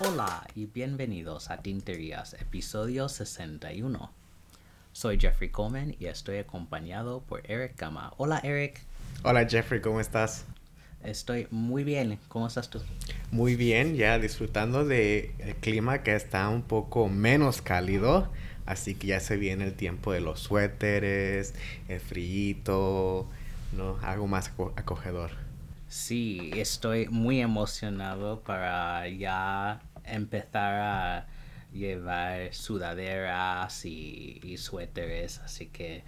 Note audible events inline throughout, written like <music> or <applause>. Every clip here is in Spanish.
Hola y bienvenidos a Tinterías, episodio 61. Soy Jeffrey Coleman y estoy acompañado por Eric Gama. Hola Eric. Hola Jeffrey, ¿cómo estás? Estoy muy bien. ¿Cómo estás tú? Muy bien, ya disfrutando del clima que está un poco menos cálido. Así que ya se viene el tiempo de los suéteres, el frío, ¿no? Algo más acogedor. Sí, estoy muy emocionado para ya empezar a llevar sudaderas y, y suéteres. Así que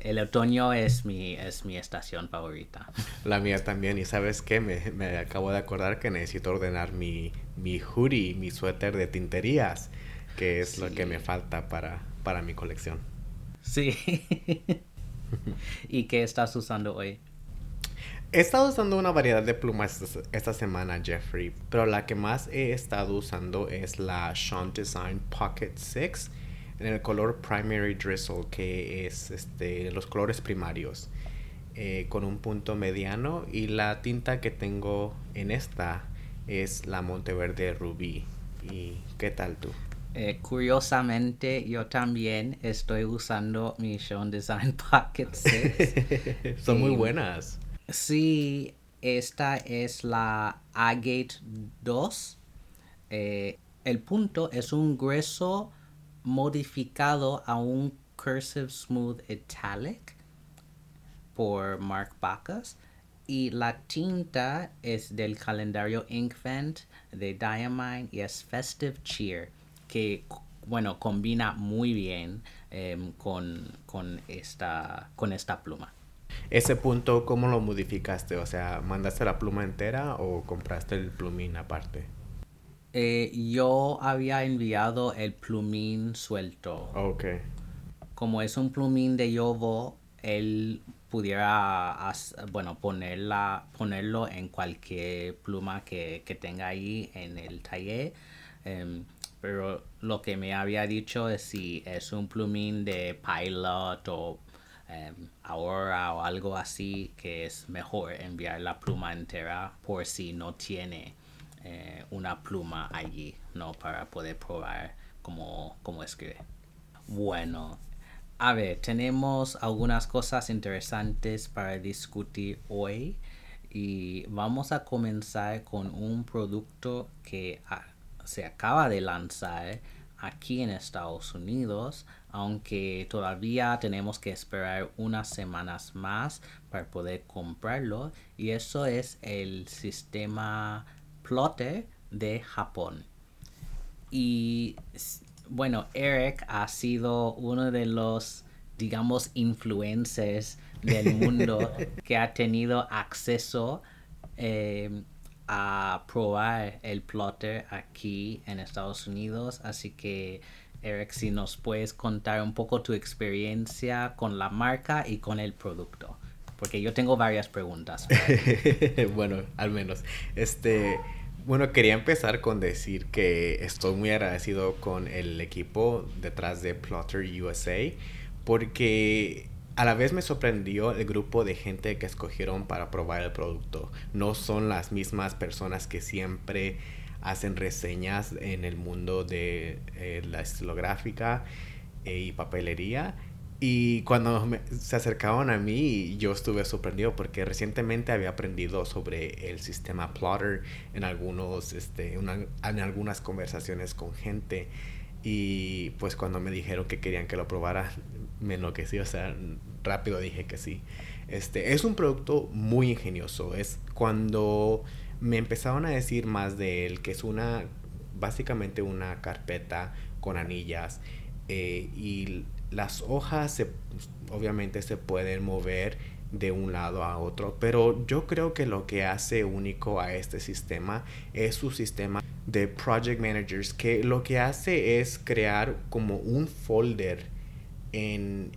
el otoño es mi, es mi estación favorita. La mía también. Y sabes qué, me, me acabo de acordar que necesito ordenar mi, mi hoodie, mi suéter de tinterías, que es lo que me falta para, para mi colección. Sí. <laughs> ¿Y qué estás usando hoy? He estado usando una variedad de plumas esta semana, Jeffrey, pero la que más he estado usando es la Sean Design Pocket 6 en el color Primary Drizzle, que es este, los colores primarios, eh, con un punto mediano. Y la tinta que tengo en esta es la Monteverde Rubí. ¿Y qué tal tú? Eh, curiosamente, yo también estoy usando mi Sean Design <laughs> Pocket 6. <laughs> Son muy buenas. Sí, esta es la Agate 2. Eh, el punto es un grueso modificado a un Cursive Smooth Italic por Mark Bacchus. Y la tinta es del calendario Inkvent de Diamine y es Festive Cheer, que bueno, combina muy bien eh, con, con, esta, con esta pluma. Ese punto, ¿cómo lo modificaste? O sea, ¿mandaste la pluma entera o compraste el plumín aparte? Eh, yo había enviado el plumín suelto. Ok. Como es un plumín de yovo, él pudiera, bueno, ponerla, ponerlo en cualquier pluma que, que tenga ahí en el taller. Em, pero lo que me había dicho es si es un plumín de pilot o um, Aurora o algo así, que es mejor enviar la pluma entera por si no tiene eh, una pluma allí, ¿no? Para poder probar cómo, cómo escribe. Bueno, a ver, tenemos algunas cosas interesantes para discutir hoy y vamos a comenzar con un producto que se acaba de lanzar aquí en Estados Unidos, aunque todavía tenemos que esperar unas semanas más para poder comprarlo y eso es el sistema Plotter de Japón. Y bueno, Eric ha sido uno de los, digamos, influencers del mundo <laughs> que ha tenido acceso eh, a probar el plotter aquí en Estados Unidos. Así que, Eric, si nos puedes contar un poco tu experiencia con la marca y con el producto. Porque yo tengo varias preguntas. <laughs> bueno, al menos. Este. Bueno, quería empezar con decir que estoy muy agradecido con el equipo detrás de Plotter USA porque a la vez me sorprendió el grupo de gente que escogieron para probar el producto. No son las mismas personas que siempre hacen reseñas en el mundo de eh, la estilográfica eh, y papelería. Y cuando se acercaban a mí, yo estuve sorprendido porque recientemente había aprendido sobre el sistema Plotter en, algunos, este, en algunas conversaciones con gente. Y pues cuando me dijeron que querían que lo probara, me enloquecí, o sea, rápido dije que sí. Este, es un producto muy ingenioso. Es cuando me empezaron a decir más de él, que es una, básicamente una carpeta con anillas eh, y las hojas se, obviamente se pueden mover de un lado a otro, pero yo creo que lo que hace único a este sistema es su sistema de project managers, que lo que hace es crear como un folder en,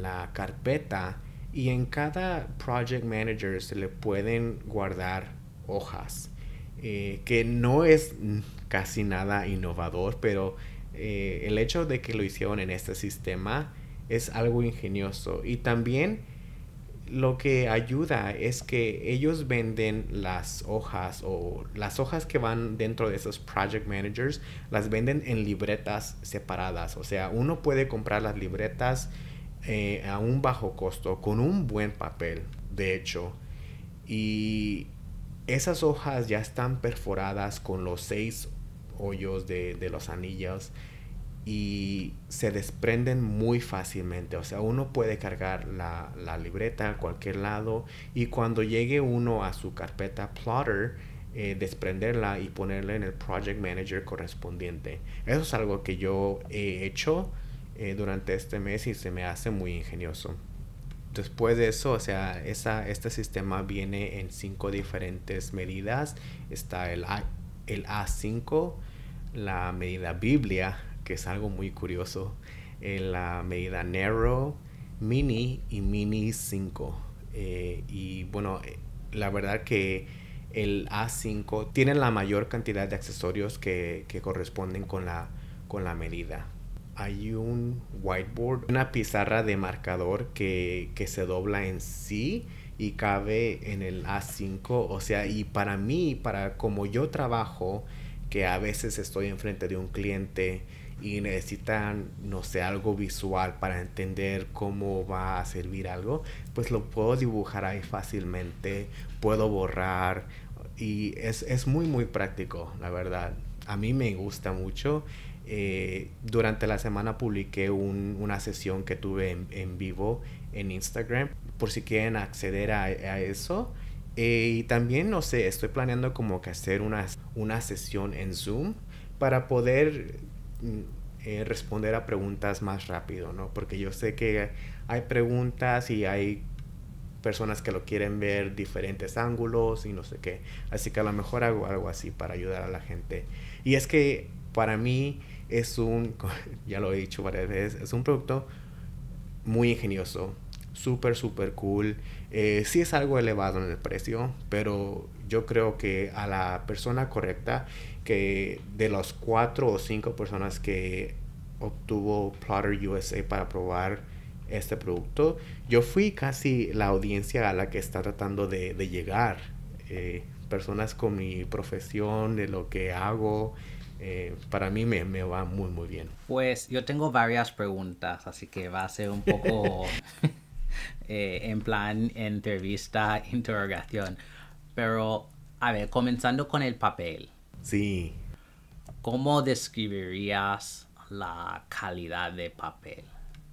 la carpeta y en cada project manager se le pueden guardar hojas, eh, que no es casi nada innovador, pero eh, el hecho de que lo hicieron en este sistema es algo ingenioso. Y también lo que ayuda es que ellos venden las hojas o las hojas que van dentro de esos project managers, las venden en libretas separadas. O sea, uno puede comprar las libretas eh, a un bajo costo con un buen papel, de hecho. Y esas hojas ya están perforadas con los seis hoyos de, de los anillos y se desprenden muy fácilmente. O sea, uno puede cargar la, libreta a cualquier lado y cuando llegue uno a su carpeta plotter, eh, desprenderla y ponerla en el project manager correspondiente. Eso es algo que yo he hecho eh, durante este mes y se me hace muy ingenioso. Después de eso, o sea, esa, este sistema viene en cinco diferentes medidas. Está el A5, la medida Biblia, que es algo muy curioso, en la medida Narrow, Mini y Mini 5. Eh, y bueno, eh, la verdad que el A5 tiene la mayor cantidad de accesorios que, que corresponden con la, con la medida. Hay un whiteboard, una pizarra de marcador que, que se dobla en sí y cabe en el A5. O sea, y para mí, para como yo trabajo, que a veces estoy enfrente de un cliente y necesitan, no sé, algo visual para entender cómo va a servir algo, pues lo puedo dibujar ahí fácilmente, puedo borrar y es, es muy, muy práctico, la verdad. A mí me gusta mucho. Eh, durante la semana publiqué un, una sesión que tuve en, en, vivo en Instagram, por si quieren acceder a, a eso. Eh, y también, no sé, estoy planeando como que hacer una, una sesión en Zoom para poder eh, responder a preguntas más rápido, ¿no? Porque yo sé que hay preguntas y hay personas que lo quieren ver diferentes ángulos y no sé qué. Así que a lo mejor hago algo así para ayudar a la gente. Y es que para mí es un, <laughs> ya lo he dicho varias veces, es un producto muy ingenioso, súper, súper cool. Eh, sí es algo elevado en el precio, pero yo creo que a la persona correcta que de los cuatro o cinco personas que obtuvo Plotter USA para probar este producto, yo fui casi la audiencia a la que está tratando de, de llegar. Eh, personas con mi profesión, de lo que hago, eh, para mí me, me, va muy, muy bien. Pues yo tengo varias preguntas, así que va a ser un poco <laughs> <laughs> eh, en plan entrevista, <laughs> interrogación. Pero, a ver, comenzando con el papel. Sí. ¿Cómo describirías la calidad de papel?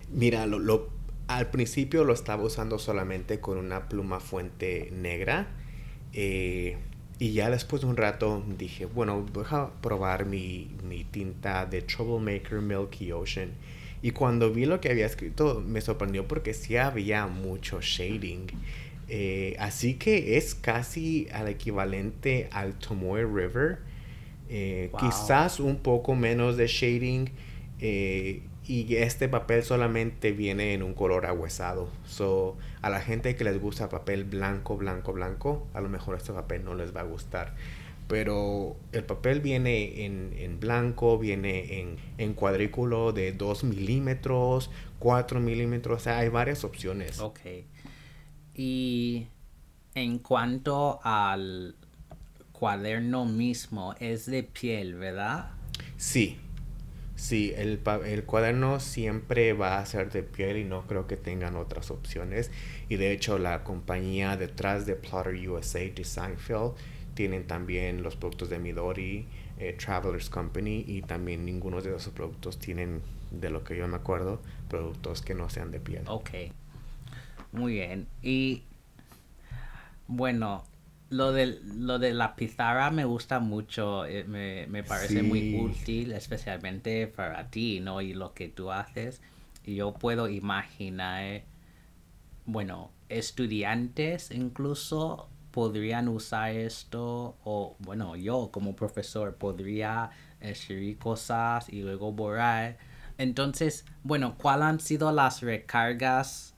Mira, lo, lo, al principio lo estaba usando solamente con una pluma fuente negra. Eh, y ya después de un rato dije, bueno, voy a probar mi, mi, tinta de Troublemaker Milky Ocean. Y cuando vi lo que había escrito me sorprendió porque sí había mucho shading. Eh, así que es casi al equivalente al Tomoe River eh, wow. Quizás un poco menos de shading. Eh, y este papel solamente viene en un color ahuesado. So, a la gente que les gusta papel blanco, blanco, blanco, a lo mejor este papel no les va a gustar. Pero el papel viene en, en blanco, viene en, en, cuadrículo de 2 milímetros, 4 milímetros, o sea, hay varias opciones. Ok. Y en cuanto al, cuaderno mismo es de piel, ¿verdad? Sí, sí, el, el, cuaderno siempre va a ser de piel y no creo que tengan otras opciones. Y de hecho la compañía detrás de Plotter USA, Designfield, tienen también los productos de Midori, eh, Travelers Company y también ninguno de esos productos tienen, de lo que yo me acuerdo, productos que no sean de piel. Ok, muy bien. Y bueno, lo de, lo de la pizarra me gusta mucho, eh, me, me, parece sí. muy útil, especialmente para ti, ¿no? Y lo que tú haces. Y yo puedo imaginar, bueno, estudiantes incluso podrían usar esto, o bueno, yo como profesor podría escribir cosas y luego borrar. Entonces, bueno, ¿cuáles han sido las recargas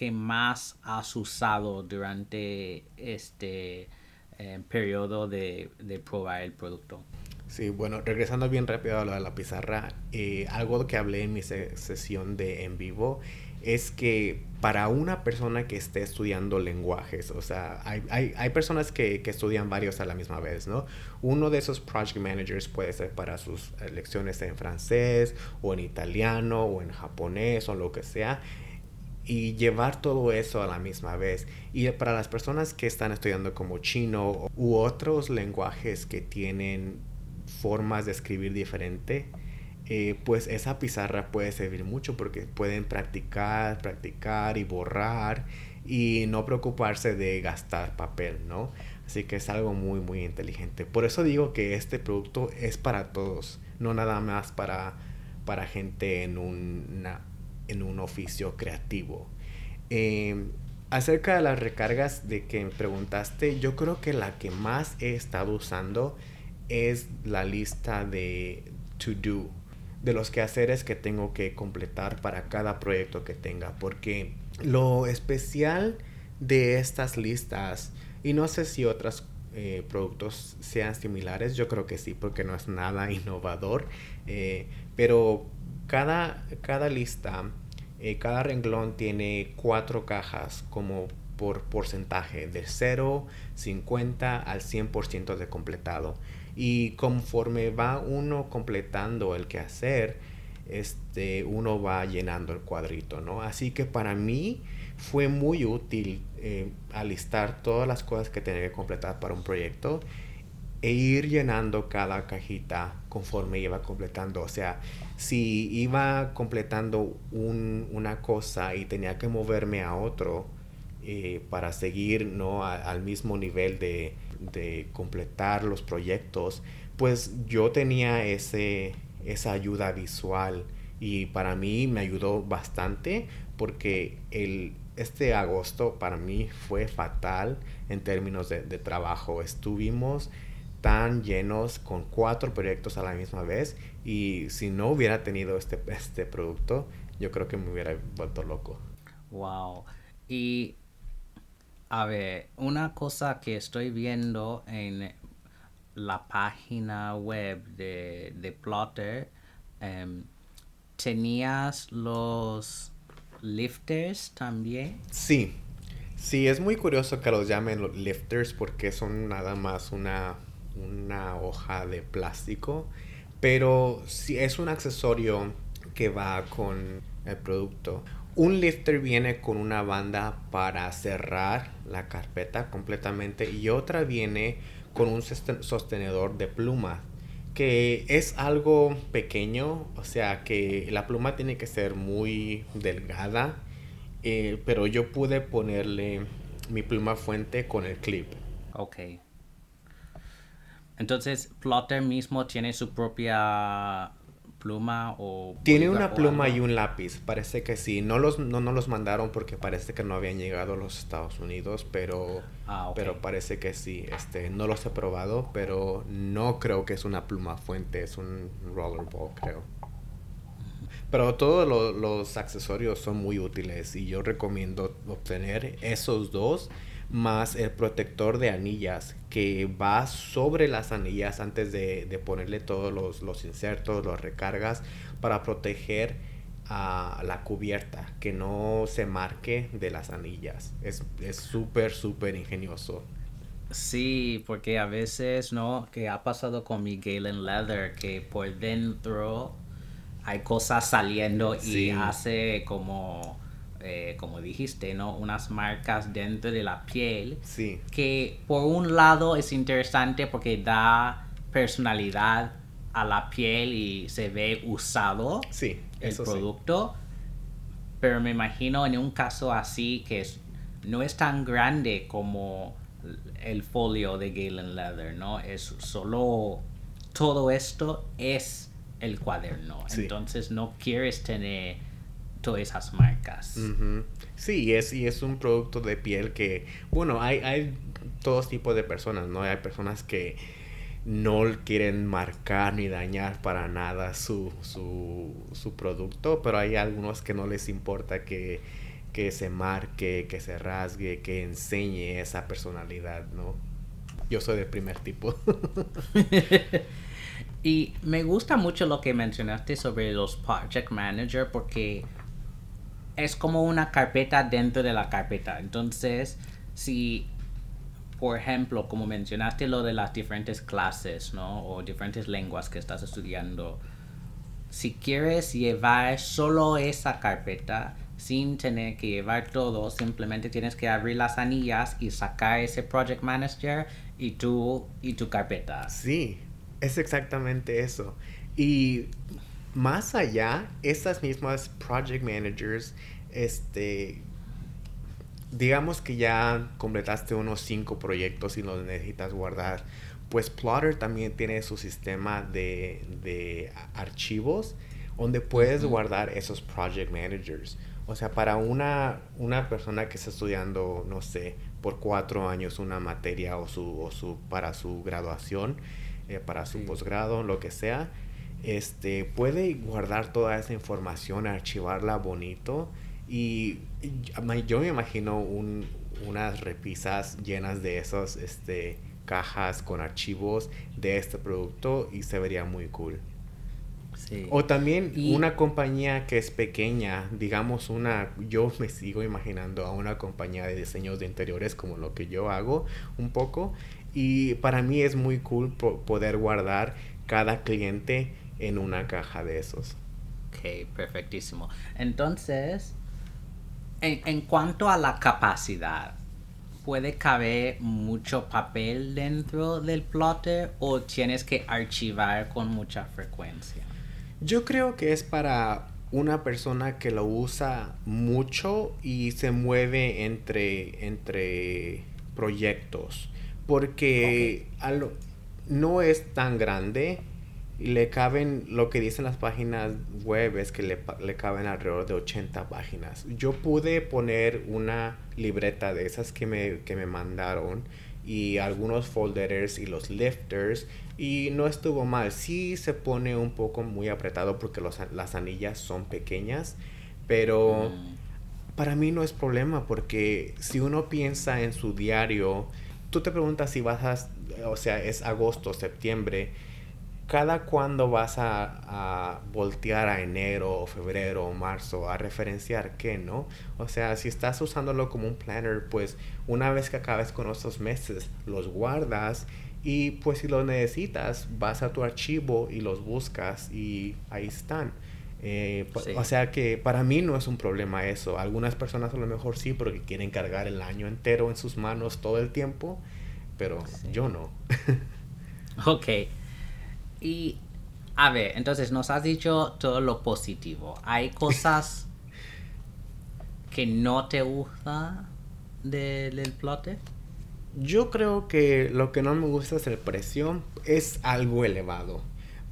que más has usado durante este eh, periodo de, de, probar el producto? Sí, bueno, regresando bien rápido a lo de la pizarra, eh, algo que hablé en mi sesión de en vivo es que para una persona que esté estudiando lenguajes, o sea, hay, hay, hay personas que, que, estudian varios a la misma vez, ¿no? Uno de esos project managers puede ser para sus lecciones en francés o en italiano o en japonés o lo que sea y llevar todo eso a la misma vez. Y para las personas que están estudiando como chino u otros lenguajes que tienen formas de escribir diferente, eh, pues esa pizarra puede servir mucho porque pueden practicar, practicar y borrar y no preocuparse de gastar papel, ¿no? Así que es algo muy, muy inteligente. Por eso digo que este producto es para todos, no nada más para, para gente en, una, en un oficio creativo. Em, acerca de las recargas de que preguntaste, yo creo que la que más he estado usando es la lista de to do, de los quehaceres que tengo que completar para cada proyecto que tenga, porque lo especial de estas listas, y no sé si otros eh, productos sean similares, yo creo que sí, porque no es nada <laughs> innovador, eh, pero cada, cada lista, eh, cada renglón tiene cuatro cajas como por porcentaje, de 0, 50 al 100% de completado. Y conforme va uno completando el quehacer, este, uno va llenando el cuadrito, ¿no? Así que para mí fue muy útil eh, alistar todas las cosas que tenía que completar para un proyecto e ir llenando cada cajita conforme iba completando. O sea, si iba completando una cosa y tenía que moverme a otro eh, para seguir ¿no? al mismo nivel de, de completar los proyectos, pues yo tenía ese, esa ayuda visual y para mí me ayudó bastante porque el, este agosto para mí fue fatal en términos de, de, trabajo. Estuvimos tan llenos con cuatro proyectos a la misma vez y si no hubiera tenido este, este producto, yo creo que me hubiera vuelto loco. Wow. Y a ver, una cosa que estoy viendo en la página web de, de Plotter, em, ¿tenías los lifters también? Sí, sí, es muy curioso que los llamen los lifters porque son nada más una, una hoja de plástico, pero sí es un accesorio que va con el producto. Un lifter viene con una banda para cerrar la carpeta completamente y otra viene con un sostenedor de pluma que es algo pequeño, o sea que la pluma tiene que ser muy delgada, eh, pero yo pude ponerle mi pluma fuente con el clip. Ok. Entonces, Plotter mismo tiene su propia pluma o... Tiene una pluma y un lápiz, parece que sí. No los, no, no los mandaron porque parece que no habían llegado a los Estados Unidos, pero, ah, pero parece que sí. Este, no los he probado, pero no creo que es una pluma fuente, es un rollerball, creo. Pero todos los accesorios son muy útiles y yo recomiendo obtener esos dos más el protector de anillas que va sobre las anillas antes de, ponerle todos los, los, insertos, los recargas para proteger a la cubierta, que no se marque de las anillas. Es súper, súper ingenioso. Sí, porque a veces, ¿no? Que ha pasado con mi Galen Leather, que por dentro hay cosas saliendo y hace como eh, como dijiste, ¿no? Unas marcas dentro de la piel. Sí. Que por un lado es interesante porque da personalidad a la piel y se ve usado sí, el producto. Pero me imagino en un caso así que no es tan grande como el folio de Galen Leather, ¿no? Es solo todo esto es el cuaderno. Entonces no quieres tener todas esas marcas. Sí, es, y es un producto de piel que, bueno, hay, hay todos tipos de personas, ¿no? Hay personas que no quieren marcar ni dañar para nada su, su, su producto, pero hay algunos que no les importa que, que se marque, que se rasgue, que enseñe esa personalidad, ¿no? Yo soy del primer tipo. <laughs> Y me gusta mucho lo que mencionaste sobre los project manager porque es como una carpeta dentro de la carpeta. Entonces, si, por ejemplo, como mencionaste lo de las diferentes clases, ¿no? O diferentes lenguas que estás estudiando, si quieres llevar solo esa carpeta, sin tener que llevar todo, simplemente tienes que abrir las anillas y sacar ese project manager y tu, y tu carpeta. Sí, es exactamente eso. Y más allá, estas mismas project managers, este, digamos que ya completaste unos cinco proyectos y los necesitas guardar, pues Plotter también tiene su sistema de, de archivos donde puedes guardar esos project managers. O sea, para una, una persona que está estudiando, no sé, por cuatro años una materia o su, o su para su graduación, eh, para su posgrado, lo que sea, este, puede guardar toda esa información, archivarla bonito y, yo me imagino unas repisas llenas de esas este, cajas con archivos de este producto y se vería muy cool. O también una compañía que es pequeña, digamos una, yo me sigo imaginando a una compañía de diseños de interiores como lo que yo hago un poco y para mí es muy cool poder guardar cada cliente en una caja de esos. Ok, perfectísimo. Entonces, en, en cuanto a la capacidad, ¿puede caber mucho papel dentro del plotter o tienes que archivar con mucha frecuencia? Yo creo que es para una persona que lo usa mucho y se mueve entre, entre proyectos porque no es tan grande y le caben, lo que dicen las páginas web es que le, le, caben alrededor de 80 páginas. Yo pude poner una libreta de esas que me, que me mandaron y algunos folders y los lifters y no estuvo mal. Sí se pone un poco muy apretado porque las anillas son pequeñas, pero mm. para mí no es problema porque si uno piensa en su diario, tú te preguntas si vas a, o sea, es agosto, septiembre, cada cuándo vas a, a, voltear a enero o febrero o marzo a referenciar qué, ¿no? O sea, si estás usándolo como un planner, pues una vez que acabes con esos meses, los guardas y pues si los necesitas, vas a tu archivo y los buscas y ahí están. Eh, o sea que para mí no es un problema eso. Algunas personas a lo mejor sí porque quieren cargar el año entero en sus manos todo el tiempo, pero yo no. <laughs> ok. Y a ver, entonces nos has dicho todo lo positivo. ¿Hay cosas <laughs> que no te gusta del plotter? Yo creo que lo que no me gusta es el precio. Es algo elevado.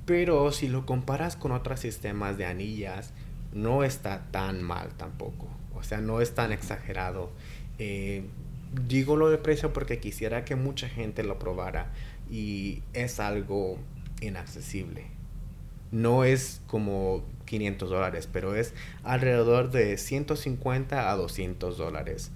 Pero si lo comparas con otros sistemas de anillas, no está tan mal tampoco. O sea, no es tan exagerado. Eh, digo lo de precio porque quisiera que mucha gente lo probara y es algo inaccesible. No es como 500 dólares, pero es alrededor de 150 a 200 dólares.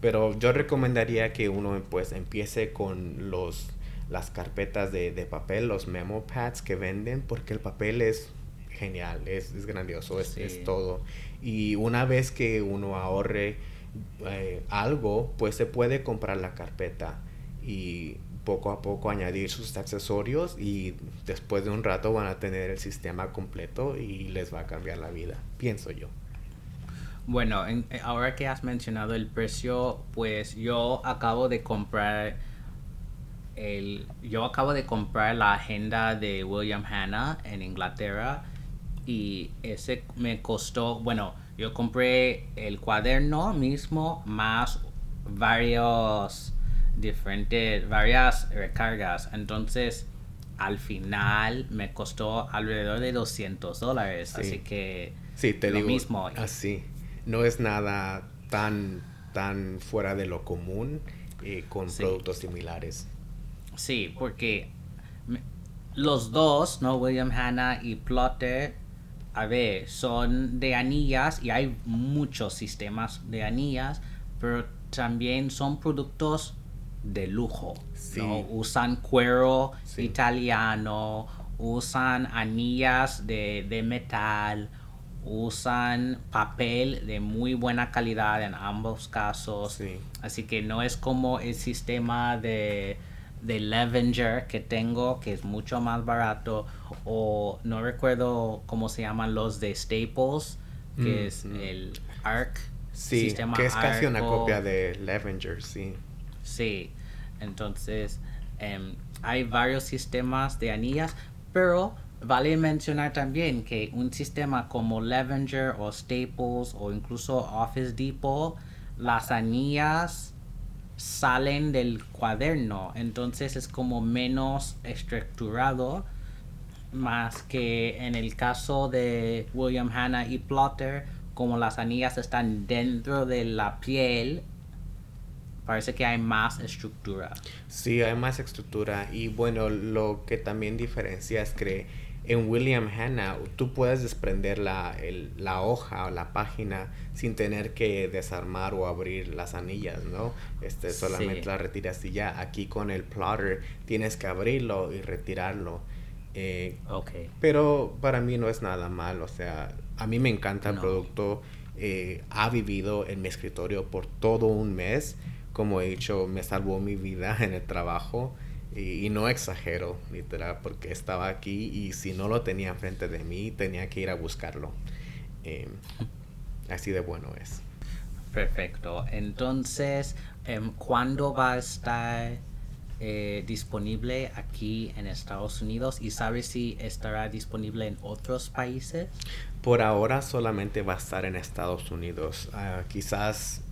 Pero yo recomendaría que uno pues empiece con los las carpetas de, papel, los memo pads que venden, porque el papel es genial, es, grandioso, es, todo. Y una vez que uno ahorre eh, algo, pues se puede comprar la carpeta y poco a poco añadir sus accesorios y después de un rato van a tener el sistema completo y les va a cambiar la vida, pienso yo. Bueno, ahora que has mencionado el precio, pues yo acabo de comprar yo acabo de comprar la agenda de William Hanna en Inglaterra y ese me costó, bueno, yo compré el cuaderno mismo más varios diferentes, varias recargas. Entonces, al final me costó alrededor de 200 dólares. Así que sí, te lo mismo. Así, no es nada tan, tan fuera de lo común eh, con productos similares. Sí, porque los dos, ¿no? William Hanna y Plotter, a ver, son de anillas y hay muchos sistemas de anillas, pero también son productos de lujo. ¿no? Usan cuero italiano usan anillas de, de metal, usan papel de muy buena calidad en ambos casos. Sí. Así que no es como el sistema de, de Levenger que tengo, que es mucho más barato, o no recuerdo cómo se llaman los de Staples, que Mm, es mm. el ARC. Sí, sistema que es casi una copia de Levenger, sí. Sí, entonces em, hay varios sistemas de anillas, pero vale mencionar también que un sistema como Levenger o Staples o incluso Office Depot, las anillas salen del cuaderno, entonces es como menos estructurado, más que en el caso de William Hanna y Plotter, como las anillas están dentro de la piel, parece que hay más estructura. Sí, hay más estructura y bueno, lo que también diferencia es que en William Hanna tú puedes desprender la, el- la hoja o la página sin tener que desarmar o abrir las anillas, ¿no? Este, solamente Sí. la retiras y ya. Aquí con el plotter tienes que abrirlo y retirarlo. Eh, Ok. pero para mí no es nada mal, o sea, a mí me encanta el No. producto. eh, ha vivido en mi escritorio por todo un mes. Como he dicho, me salvó mi vida en el trabajo. Y, y no exagero, literal, porque estaba aquí y si no lo tenía enfrente de mí, tenía que ir a buscarlo. Eh, así de bueno es. Perfecto. Entonces, em, ¿cuándo va a estar eh, disponible aquí en Estados Unidos? ¿Y sabes si estará disponible en otros países? Por ahora solamente va a estar en Estados Unidos. Ah, quizás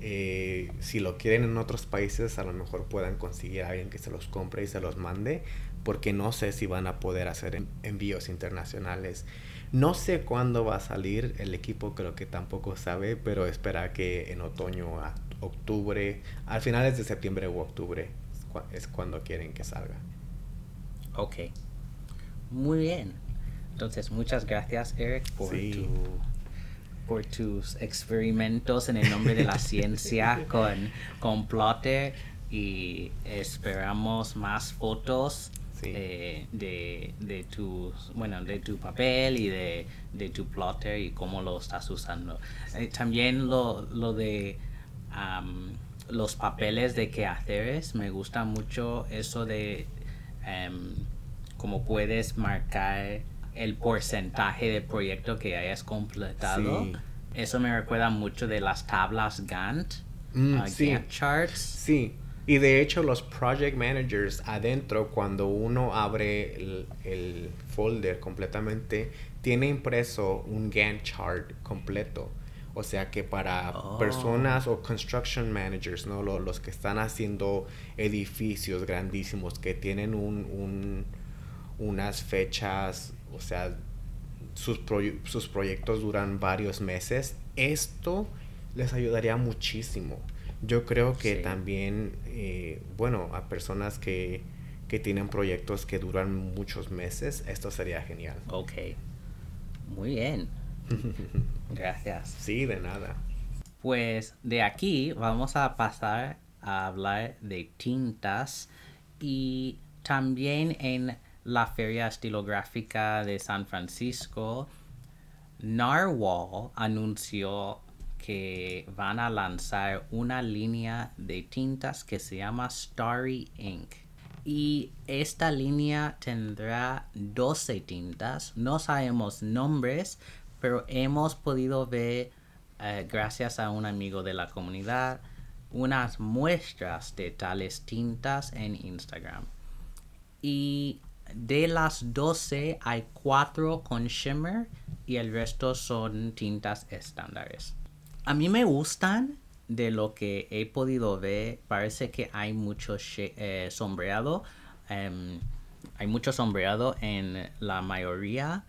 eh, si lo quieren en otros países, a lo mejor puedan conseguir a alguien que se los compre y se los mande, porque no sé si van a poder hacer en- envíos internacionales. No sé cuándo va a salir el equipo, creo que tampoco sabe, pero espera que en otoño, a octubre, al finales de septiembre u octubre es cuando quieren que salga. Ok. Muy bien. Entonces, muchas gracias, Eric, por, Sí. tu- por tus experimentos en el nombre de la ciencia <laughs> con, con Plotter y esperamos más fotos Sí. eh, de, de tus bueno de tu papel y de, de tu plotter y cómo lo estás usando Eh, también lo, lo de los papeles de quehaceres me gusta mucho eso de em, cómo puedes marcar el porcentaje de proyecto que hayas completado Sí. eso me recuerda mucho de las tablas Gantt Mm, uh, sí. Gantt charts Sí, y de hecho los project managers adentro, cuando uno abre el, el folder completamente, tiene impreso un Gantt chart completo. O sea que para Oh. personas o construction managers, ¿no? Lo- los que están haciendo edificios grandísimos que tienen un, un- unas fechas, o sea, sus, sus proyectos duran varios meses, esto les ayudaría muchísimo. Yo creo que Sí. también, eh, bueno, a personas que, que tienen proyectos que duran muchos meses, esto sería genial. Ok. Muy bien. <laughs> Gracias. Sí, de nada. Pues de aquí vamos a pasar a hablar de tintas y también en la Feria Estilográfica de San Francisco, Narwhal anunció que van a lanzar una línea de tintas que se llama Starry Ink. Y esta línea tendrá 12 tintas. No sabemos nombres, pero hemos podido ver, eh, gracias a un amigo de la comunidad, unas muestras de tales tintas en Instagram. Y de las 12 hay 4 con shimmer y el resto son tintas estándares. A mí me gustan de lo que he podido ver. Parece que hay mucho eh, sombreado. em, hay mucho sombreado en la mayoría.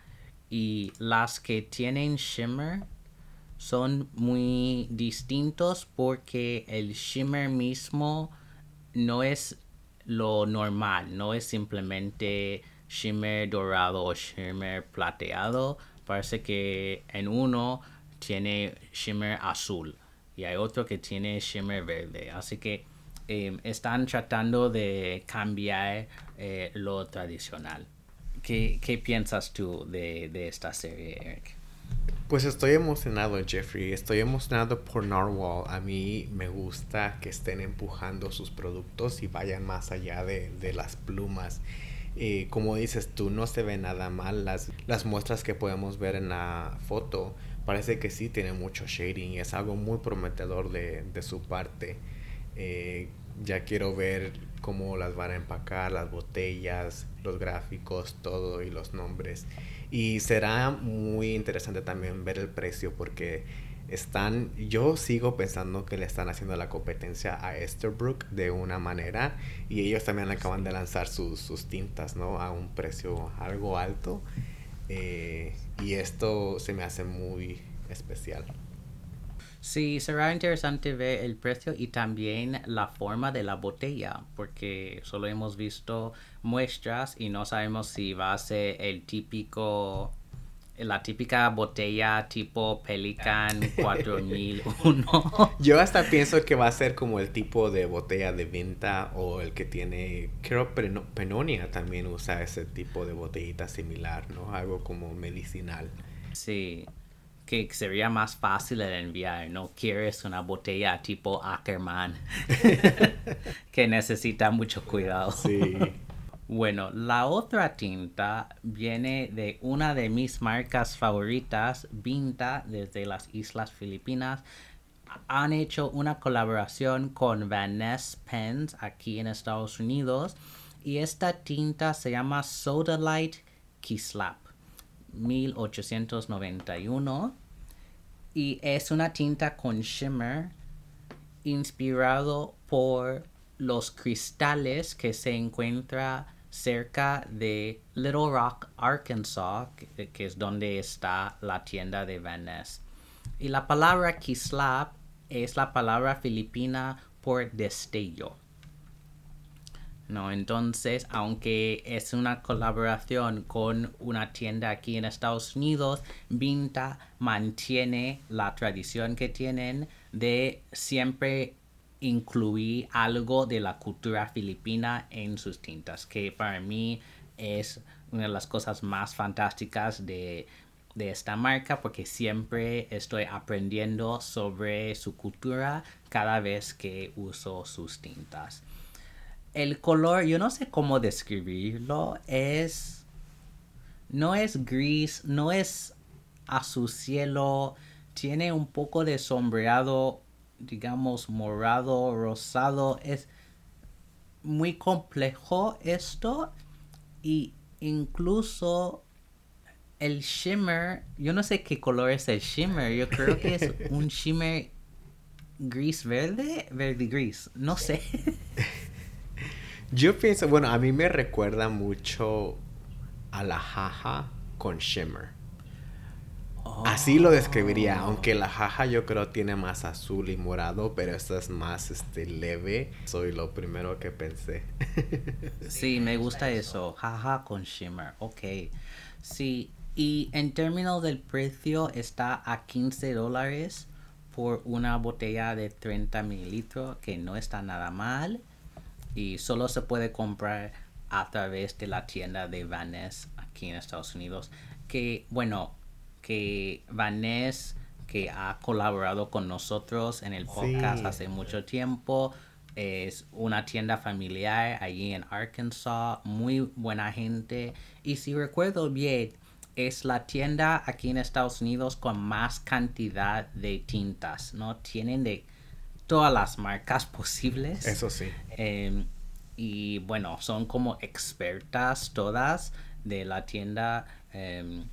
Y las que tienen shimmer son muy distintos porque el shimmer mismo no es lo normal, no es simplemente shimmer dorado o shimmer plateado. Parece que en uno tiene shimmer azul y hay otro que tiene shimmer verde. Así que eh, están tratando de cambiar eh, lo tradicional. ¿Qué, qué piensas tú de, de esta serie, Eric? Pues estoy emocionado, Jeffrey. Estoy emocionado por Narwhal. A mí me gusta que estén empujando sus productos y vayan más allá de, de las plumas. Eh, como dices tú, no se ve nada mal. Las, las muestras que podemos ver en la foto parece que sí tiene mucho shading y es algo muy prometedor de, de su parte. Eh, ya quiero ver cómo las van a empacar, las botellas, los gráficos, todo y los nombres. Y será muy interesante también ver el precio porque están, yo sigo pensando que le están haciendo la competencia a Esterbrook de una manera y ellos también acaban de lanzar sus, sus tintas, ¿no? A un precio algo alto eh, y esto se me hace muy especial. Sí, será interesante ver el precio y también la forma de la botella, porque solo hemos visto muestras y no sabemos si va a ser el típico, la típica botella tipo Pelican <laughs> 4001. Yo hasta pienso que va a ser como el tipo de botella de venta o el que tiene, creo Penonia también usa ese tipo de botellita similar, ¿no? Algo como medicinal. Sí que sería más fácil de enviar. No quieres una botella tipo Ackerman <laughs> que necesita mucho cuidado. Sí. <laughs> Bueno, la otra tinta viene de una de mis marcas favoritas, Vinta, desde las Islas Filipinas. Han hecho una colaboración con Van Ness Pens aquí en Estados Unidos y esta tinta se llama Soda Light Kislap. 1891 y es una tinta con shimmer inspirado por los cristales que se encuentra cerca de Little Rock, Arkansas, que, es donde está la tienda de Van. Y la palabra kislap es la palabra filipina por destello. ¿No? Entonces, aunque es una colaboración con una tienda aquí en Estados Unidos, Vinta mantiene la tradición que tienen de siempre incluir algo de la cultura filipina en sus tintas, que para mí es una de las cosas más fantásticas de, de esta marca porque siempre estoy aprendiendo sobre su cultura cada vez que uso sus tintas el color, yo no sé cómo describirlo, es... No es gris, no es azul cielo, tiene un poco de sombreado, digamos, morado, rosado, es muy complejo esto y incluso el shimmer, yo no sé qué color es el shimmer, yo creo que es <laughs> un shimmer gris verde, verde gris, no sé. <laughs> Yo pienso, bueno, a mí me recuerda mucho a la jaja con shimmer. Así lo describiría, oh. aunque la jaja yo creo tiene más azul y morado, pero esta es más este leve. Soy lo primero que pensé. <laughs> sí, me gusta eso, jaja con shimmer. Ok. Sí, y en términos del precio está a 15 dólares por una botella de 30 mililitros, que no está nada mal y solo se puede comprar a través de la tienda de Vaness aquí en Estados Unidos. Que bueno, que Vaness que ha colaborado con nosotros en el podcast hace mucho tiempo. Es una tienda familiar allí en Arkansas, muy buena gente. Y si recuerdo bien, es la tienda aquí en Estados Unidos con más cantidad de tintas, ¿no? Tienen de todas las marcas posibles. Eso sí. Em, y bueno, son como expertas todas de la tienda em,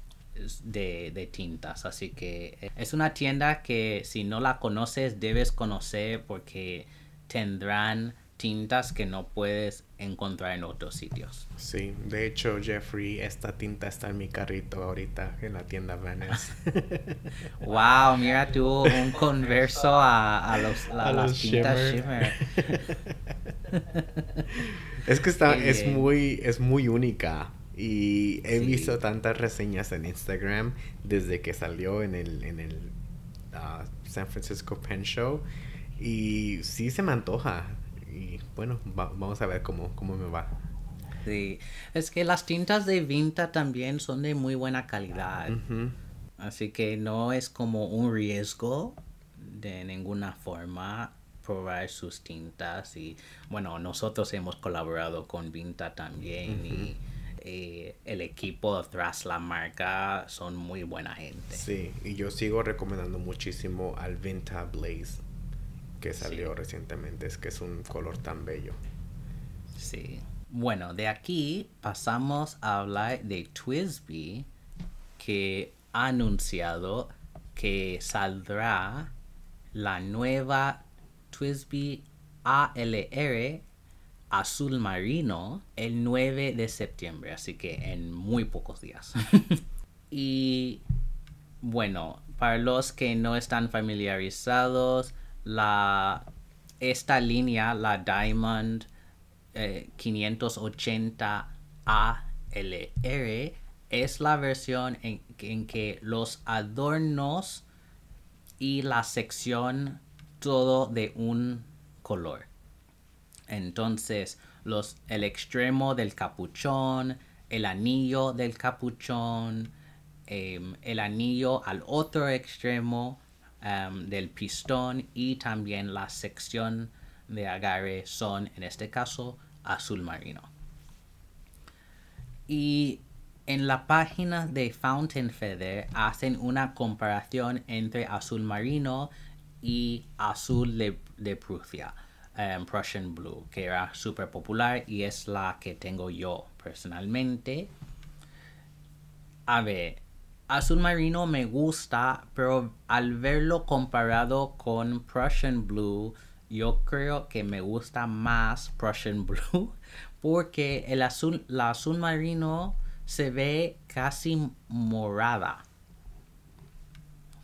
de, de, tintas. Así que eh, es una tienda que si no la conoces debes conocer porque tendrán tintas que no puedes encontrar en otros sitios. Sí, de hecho, Jeffrey, esta tinta está en mi carrito ahorita en la tienda Venice. <laughs> wow, mira tú, un converso a, los, las tintas shimmer. <laughs> es que está, es muy, es muy única. Y he visto tantas reseñas en Instagram desde que salió en el, en el ah, San Francisco Pen Show. Y sí se me antoja y bueno, vamos a ver cómo, cómo me va. Sí, es que las tintas de Vinta también son de muy buena calidad. Así que no es como un riesgo de ninguna forma probar sus tintas. Y bueno, nosotros hemos colaborado con Vinta también y eh, el equipo tras la marca son muy buena gente. Sí, y yo sigo recomendando muchísimo al Vinta Blaze que salió recientemente. Es que es un color tan bello. Sí. Bueno, de aquí pasamos a hablar de Twisby, que ha anunciado que saldrá la nueva Twisby ALR azul marino el 9 de septiembre, así que en muy pocos días. <laughs> y bueno, para los que no están familiarizados, la, esta línea, la Diamond 580 ALR es la versión en, que los adornos y la sección todo de un color. Entonces, los, el extremo del capuchón, el anillo del capuchón, em, el anillo al otro extremo em, del pistón y también la sección de agarre son, en este caso, azul marino. Y en la página de Fountain Feather hacen una comparación entre azul marino y azul de, Prusia, um, Prussian Blue, que era súper popular y es la que tengo yo personalmente. A ver, azul marino me gusta, pero al verlo comparado con Prussian Blue, yo creo que me gusta más Prussian Blue <laughs> porque el azul, azul marino se ve casi morada,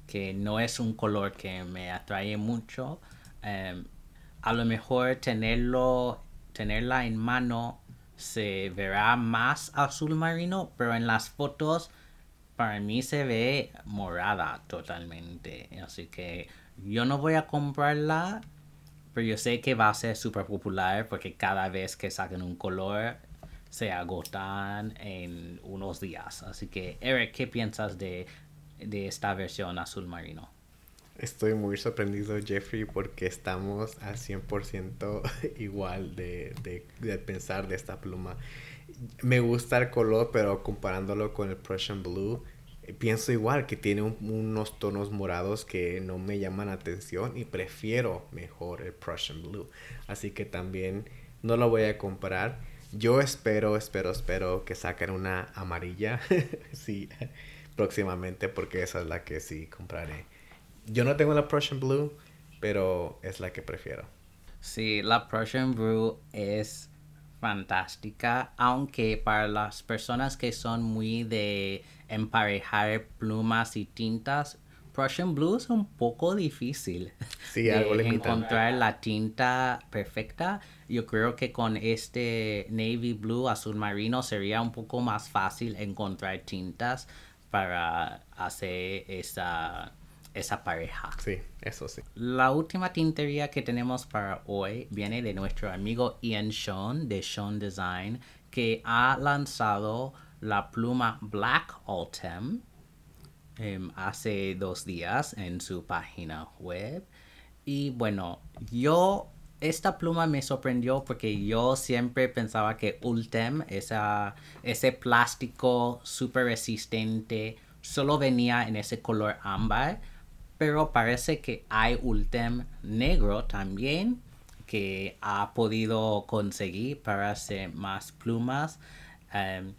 que no es un color que me atrae mucho. Em, a lo mejor tenerlo, tenerla en mano se verá más azul marino, pero en las fotos para mí se ve morada totalmente. Así que yo no voy a comprarla pero yo sé que va a ser súper popular porque cada vez que saquen un color se agotan en unos días. Así que, Eric, ¿qué piensas de, esta versión azul marino? Estoy muy sorprendido, Jeffrey, porque estamos al 100% <laughs> igual de, de, pensar de esta pluma. Me gusta el color, pero comparándolo con el Prussian Blue, pienso igual que tiene unos tonos morados que no me llaman la atención y prefiero mejor el Prussian Blue. Así que también no lo voy a comprar. Yo espero, espero, espero que saquen una amarilla. <laughs> sí, próximamente porque esa es la que sí compraré. Yo no tengo la Prussian Blue, pero es la que prefiero. Sí, la Prussian Blue es fantástica, aunque para las personas que son muy de emparejar plumas y tintas, Prussian Blue es un poco difícil sí, de encontrar la tinta perfecta. Yo creo que con este navy blue azul marino sería un poco más fácil encontrar tintas para hacer esa, esa pareja. Sí, eso sí. La última tintería que tenemos para hoy viene de nuestro amigo Ian Sean de Sean Design que ha lanzado la pluma Black Ultem em, hace dos días en su página web. Y bueno, yo, esta pluma me sorprendió porque yo siempre pensaba que Ultem, esa, ese plástico súper resistente, solo venía en ese color ámbar. Pero parece que hay Ultem negro también que ha podido conseguir para hacer más plumas. Em,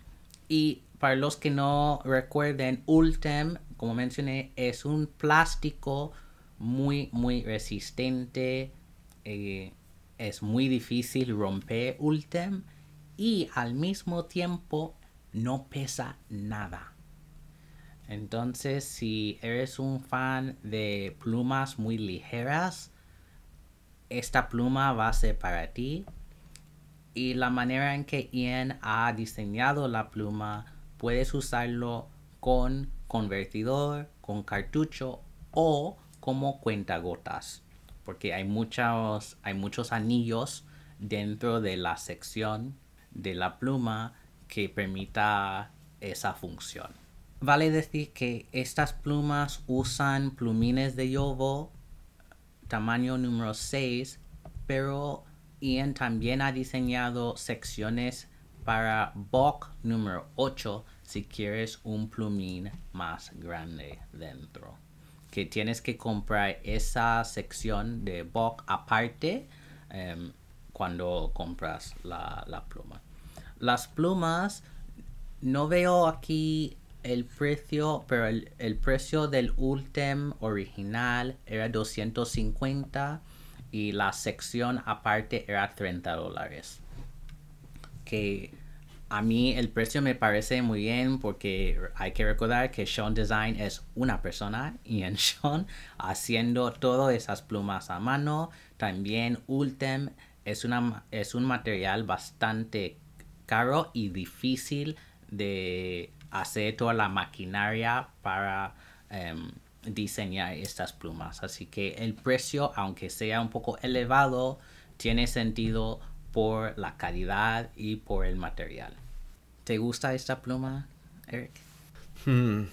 y para los que no recuerden, Ultem, como mencioné, es un plástico muy, muy resistente. Eh, es muy difícil romper Ultem y al mismo tiempo no pesa nada. Entonces, si eres un fan de plumas muy ligeras, esta pluma va a ser para ti y la manera en que Ian ha diseñado la pluma puedes usarlo con convertidor, con cartucho o como cuentagotas porque hay muchos, hay muchos anillos dentro de la sección de la pluma que permita esa función. Vale decir que estas plumas usan plumines de yobo tamaño número 6, pero Ian también ha diseñado secciones para BOC número 8 si quieres un plumín más grande dentro. Que tienes que comprar esa sección de BOC aparte em, cuando compras la, pluma. Las plumas, no veo aquí el precio, pero el, el precio del Ultem original era 250 y la sección aparte era 30 dólares. Que a mí el precio me parece muy bien porque hay que recordar que Sean Design es una persona y en <laughs> Sean haciendo todas esas plumas a mano. También Ultem es, una, es un material bastante caro y difícil de hacer toda la maquinaria para em, diseñar estas plumas. Así que el precio, aunque sea un poco elevado, tiene sentido por la calidad y por el material. ¿Te gusta esta pluma, Eric? Hmm,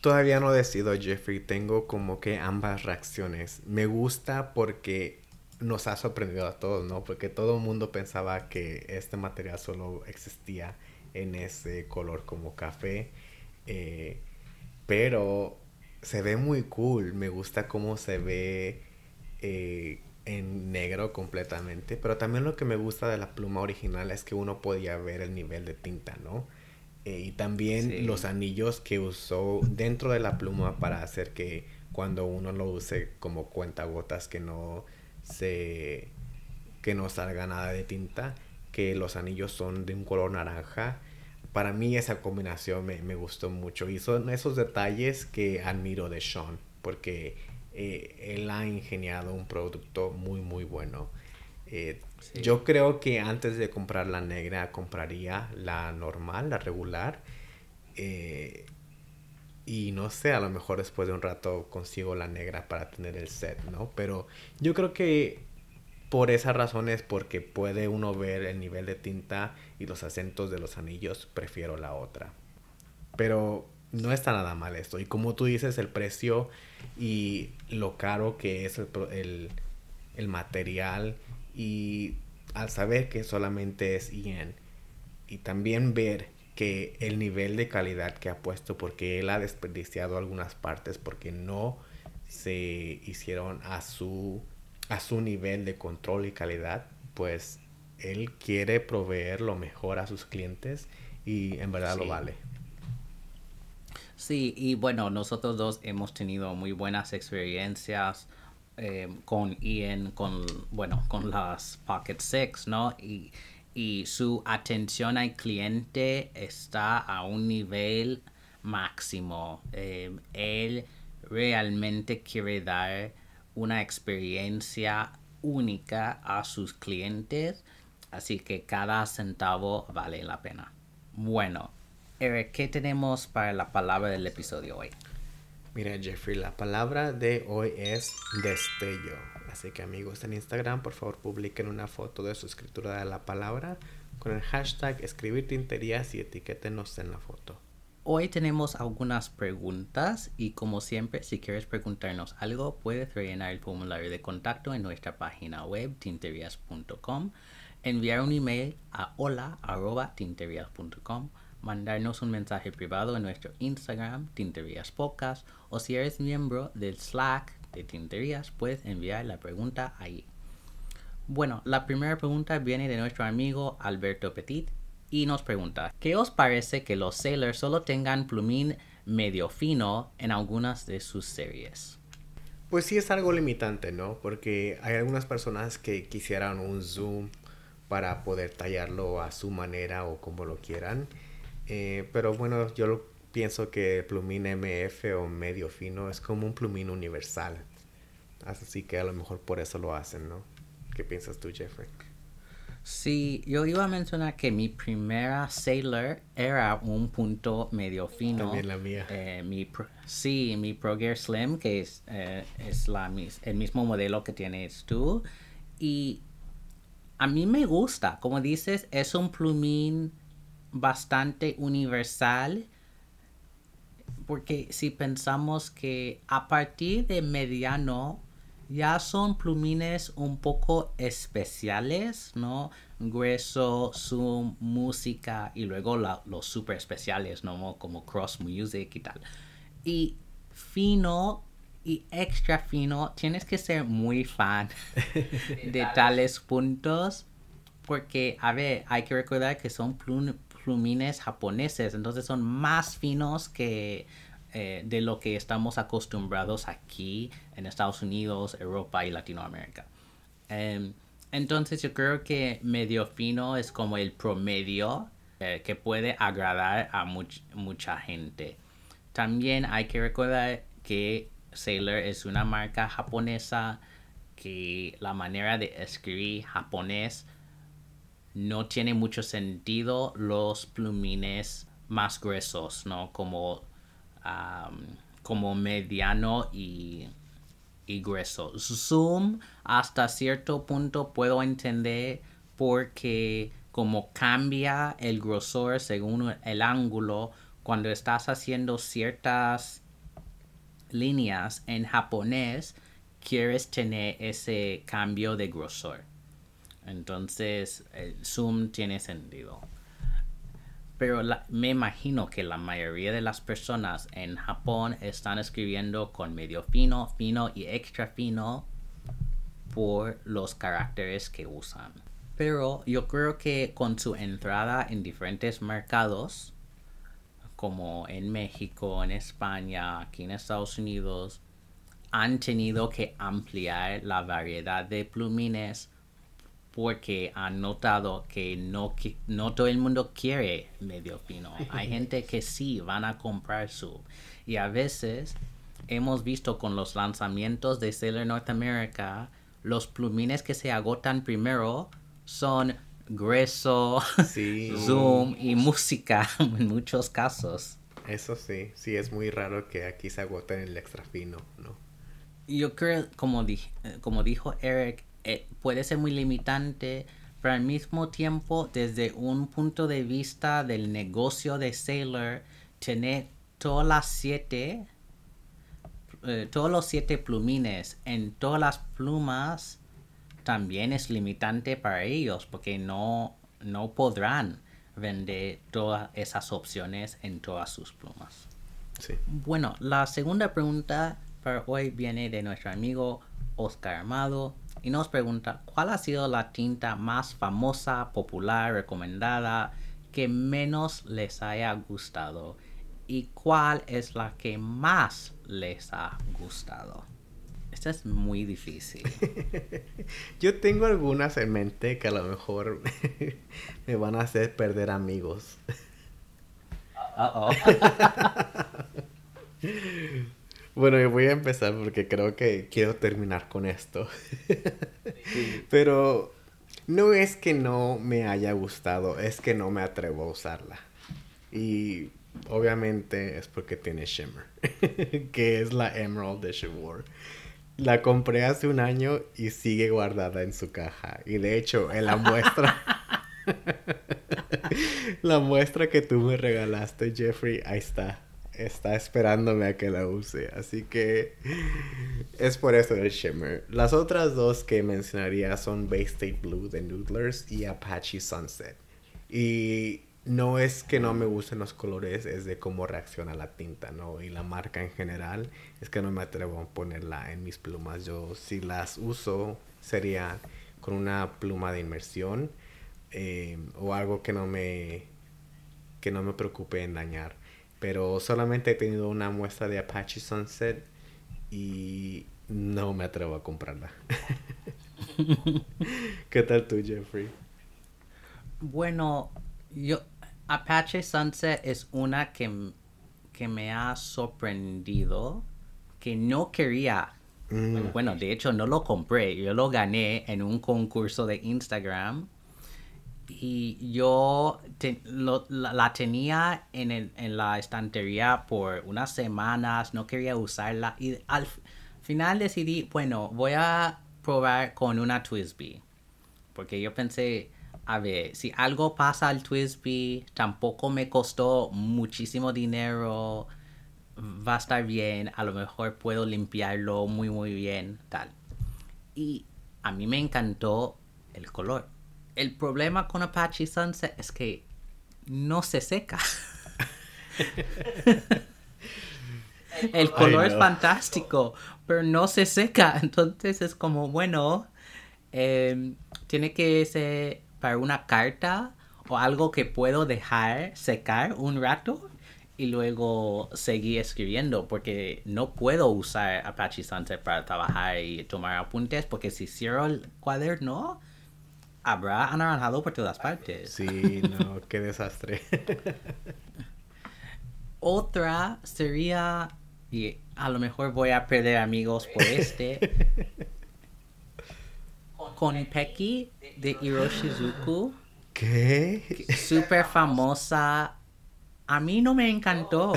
todavía no decido, Jeffrey. Tengo como que ambas reacciones. Me gusta porque nos ha sorprendido a todos, ¿no? Porque todo el mundo pensaba que este material solo existía en ese color como café. Eh, pero se ve muy cool. Me gusta cómo se ve eh, en negro completamente. Pero también lo que me gusta de la pluma original es que uno podía ver el nivel de tinta, ¿no? Eh, y también los anillos que usó dentro de la pluma para hacer que cuando uno lo use como cuentagotas que no se que no salga nada de tinta que los anillos son de un color naranja para mí esa combinación me, me, gustó mucho y son esos detalles que admiro de Sean porque eh, él ha ingeniado un producto muy muy bueno. Eh, yo creo que antes de comprar la negra compraría la normal, la regular. Eh, y no sé, a lo mejor después de un rato consigo la negra para tener el set, ¿no? Pero yo creo que por esa razón es porque puede uno ver el nivel de tinta y los acentos de los anillos, prefiero la otra. Pero no está nada mal esto. Y como tú dices, el precio y lo caro que es el, el, material y al saber que solamente es IEN y también ver que el nivel de calidad que ha puesto porque él ha desperdiciado algunas partes porque no se hicieron a su a su nivel de control y calidad, pues él quiere proveer lo mejor a sus clientes y en verdad lo vale. Sí, y bueno, nosotros dos hemos tenido muy buenas experiencias eh, con Ian, con, bueno, con las Pocket Six, ¿no? Y, y su atención al cliente está a un nivel máximo. Eh, él realmente quiere dar una experiencia única a sus clientes, así que cada centavo vale la pena. Bueno, Eric, ¿qué tenemos para la palabra del episodio hoy? Mira, Jeffrey, la palabra de hoy es destello. Así que amigos en Instagram, por favor publiquen una foto de su escritura de la palabra con el hashtag escribir tinterías y etiquétenos en la foto. Hoy tenemos algunas preguntas y como siempre, si quieres preguntarnos algo, puedes rellenar el formulario de contacto en nuestra página web tinterias.com, enviar un email a hola.tinterias.com, mandarnos un mensaje privado en nuestro Instagram, Tinterias Podcast, o si eres miembro del Slack de Tinterías, puedes enviar la pregunta ahí. Bueno, la primera pregunta viene de nuestro amigo Alberto Petit y nos pregunta, ¿qué os parece que los Sailors solo tengan plumín medio fino en algunas de sus series? Pues sí es algo limitante, ¿no? Porque hay algunas personas que quisieran un zoom para poder tallarlo a su manera o como lo quieran. Eh, pero bueno, yo pienso que plumín MF o medio fino es como un plumín universal. Así que a lo mejor por eso lo hacen, ¿no? ¿Qué piensas tú, Jeffrey? Sí, yo iba a mencionar que mi primera Sailor era un punto medio fino. También la mía. Eh, mi sí, mi Pro Gear Slim, que es, eh, es la, el mismo modelo que tienes tú. Y a mí me gusta. Como dices, es un plumín bastante universal. Porque si pensamos que a partir de mediano ya son plumines un poco especiales, ¿no? Grueso, zoom, música y luego los super especiales, ¿no? Como cross music y tal. Y fino y extra fino, tienes que ser muy fan <laughs> de tales puntos porque, a ver, hay que recordar que son plumines japoneses, entonces son más finos que eh, de lo que estamos acostumbrados aquí en Estados Unidos, Europa y Latinoamérica. Em, entonces yo creo que medio fino es como el promedio eh, que puede agradar a mucha gente. También hay que recordar que Sailor es una marca japonesa que la manera de escribir japonés no tiene mucho sentido los plumines más gruesos, ¿no? Como como mediano y, y grueso. Zoom hasta cierto punto puedo entender porque como cambia el grosor según el ángulo cuando estás haciendo ciertas líneas en japonés quieres tener ese cambio de grosor entonces el zoom tiene sentido pero me imagino que la mayoría de las personas en Japón están escribiendo con medio fino, fino y extra fino por los caracteres que usan. Pero yo creo que con su entrada en diferentes mercados, como en México, en España, aquí en Estados Unidos, han tenido que ampliar la variedad de plumines porque han notado que no, no todo el mundo quiere medio fino. Hay <laughs> gente que sí van a comprar su. Y a veces hemos visto con los lanzamientos de Sailor North America, los plumines que se agotan primero son grueso, <laughs> zoom y música <laughs> en muchos casos. Eso sí, sí es muy raro que aquí se agoten el extra fino, ¿no? Yo creo, como, como dijo Eric, eh, puede ser muy limitante, pero al mismo tiempo, desde un punto de vista del negocio de Sailor, tener todas las siete, eh, todos los siete plumines en todas las plumas también es limitante para ellos porque no, no podrán vender todas esas opciones en todas sus plumas. Bueno, la segunda pregunta para hoy viene de nuestro amigo Oscar Amado y nos pregunta cuál ha sido la tinta más famosa, popular, recomendada que menos les haya gustado y cuál es la que más les ha gustado. Esta es muy difícil. <laughs> Yo tengo algunas en mente que a lo mejor <laughs> me van a hacer perder amigos. Uh -oh. <laughs> Bueno, yo voy a empezar porque creo que quiero terminar con esto. <laughs> Pero no es que no me haya gustado, es que no me atrevo a usarla. Y obviamente es porque tiene Shimmer, <laughs> que es la Emerald de Shimmer. La compré hace un año y sigue guardada en su caja. Y de hecho, en la muestra... <laughs> la muestra que tú me regalaste, Jeffrey, ahí está está esperándome a que la use. Así que es por eso el Shimmer. Las otras dos que mencionaría son Bay State Blue de Noodlers y Apache Sunset. Y no es que no me gusten los colores, es de cómo reacciona la tinta, ¿no? Y la marca en general, es que no me atrevo a ponerla en mis plumas. Yo si las uso sería con una pluma de inmersión eh, o algo que no me que no me preocupe en dañar. Pero solamente he tenido una muestra de Apache Sunset y no me atrevo a comprarla. <laughs> ¿Qué tal tú, Jeffrey? Bueno, yo Apache Sunset es una que, que me ha sorprendido, que no quería. Mm. Bueno, de hecho no lo compré, yo lo gané en un concurso de Instagram y yo la, tenía en, la estantería por unas semanas, no quería usarla y al final decidí, bueno, voy a probar con una Twisby. porque yo pensé, a ver, si algo pasa al Twisby, tampoco me costó muchísimo dinero, va a estar bien, a lo mejor puedo limpiarlo muy muy bien, tal. Y a mí me encantó el color. El problema con Apache Sunset es que no se seca. <laughs> el color es fantástico, pero no se seca. <laughs> Entonces es como, bueno, em, tiene que ser para una carta o algo que puedo dejar secar un rato y luego seguir escribiendo porque no puedo usar Apache Sunset para trabajar y tomar apuntes porque si cierro el cuaderno habrá anaranjado por todas partes. Sí, no, qué desastre. <laughs> Otra sería, y a lo mejor voy a perder amigos por este, con Peki de Hiroshizuku. ¿Qué? Súper famosa. A mí no me encantó.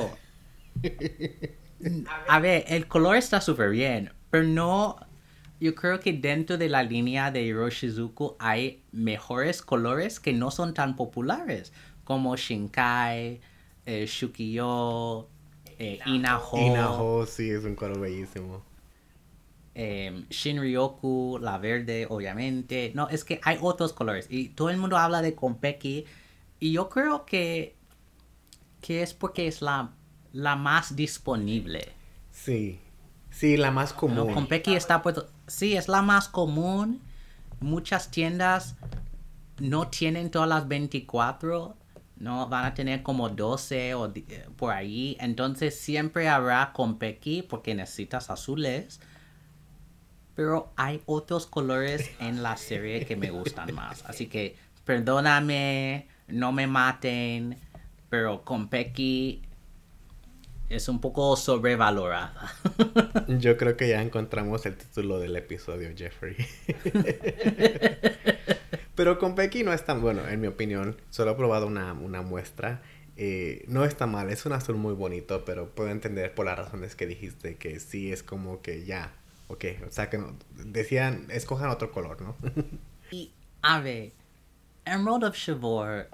<laughs> A ver, el color está súper bien, pero no... Yo creo que dentro de la línea de Hiroshizuku hay mejores colores que no son tan populares, como Shinkai, eh, Shukiyo, eh, Inaho. Inaho, sí, es un color bellísimo. Eh, Shinryoku, la verde, obviamente. No, es que hay otros colores. Y todo el mundo habla de Konpeki. Y yo creo que, que es porque es la, la más disponible. Sí. Sí, la más común. No, Konpeki está puesto. Sí, es la más común. Muchas tiendas no tienen todas las 24. No, van a tener como 12 o eh, por ahí. Entonces siempre habrá Konpeki porque necesitas azules pero hay otros colores en la serie que me gustan más. Así que perdóname, no me maten, pero con Pecky es un poco sobrevalorada. <laughs> Yo creo que ya encontramos el título del episodio, Jeffrey. <laughs> pero con Pecky no es tan bueno, en mi opinión. Solo he probado una, muestra. Eh, no está mal, es un azul muy bonito, pero puedo entender por las razones que dijiste que sí es como que ya Ok, o sea que no, decían, escojan otro color, ¿no? <laughs> y, a ver, Emerald of Shavor,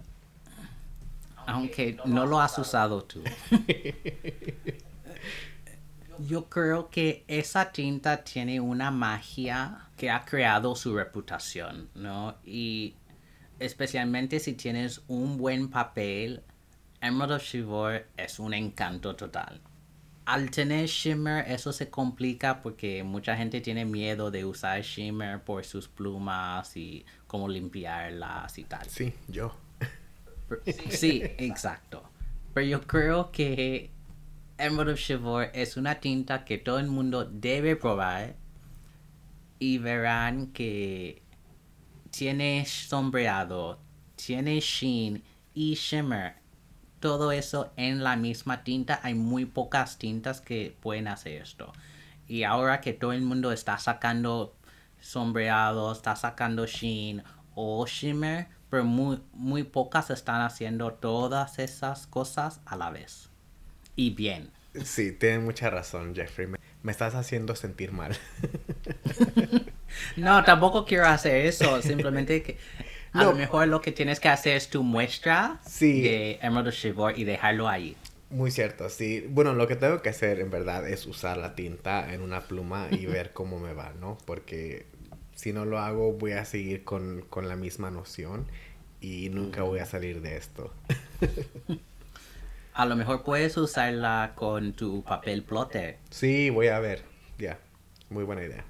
aunque no lo has usado tú, <laughs> yo creo que esa tinta tiene una magia que ha creado su reputación, ¿no? Y especialmente si tienes un buen papel, Emerald of Shivor es un encanto total al tener shimmer eso se complica porque mucha gente tiene miedo de usar shimmer por sus plumas y cómo limpiarlas y tal. Sí, yo. <laughs> Sí, exacto. Pero yo creo que Emerald of Shivor es una tinta que todo el mundo debe probar y verán que tiene sombreado, tiene sheen y shimmer todo eso en la misma tinta. Hay muy pocas tintas que pueden hacer esto. Y ahora que todo el mundo está sacando sombreados, está sacando sheen o shimmer, pero muy, muy pocas están haciendo todas esas cosas a la vez. Y bien. Sí, tienes mucha razón, Jeffrey. Me, me estás haciendo sentir mal. no, tampoco quiero hacer eso. Simplemente que a lo mejor lo que tienes que hacer es tu muestra de Emerald Shivor y dejarlo ahí. Muy cierto, sí. Bueno, lo que tengo que hacer en verdad es usar la tinta en una pluma y ver cómo me va, ¿no? Porque si no lo hago voy a seguir con, con la misma noción y nunca voy a salir de esto. <laughs> a lo mejor puedes usarla con tu papel plotter. Sí, voy a ver. Ya, muy buena idea.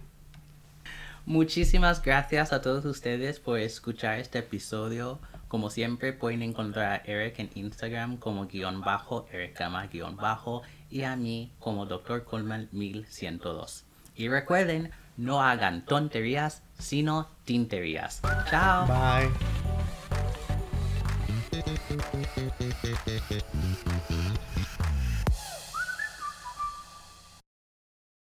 Muchísimas gracias a todos ustedes por escuchar este episodio. Como siempre pueden encontrar a Eric en Instagram como guion bajo, Eric guion bajo y a mí como Dr. Coleman 1102. Y recuerden, no hagan tonterías, sino tinterías. Chao. Bye.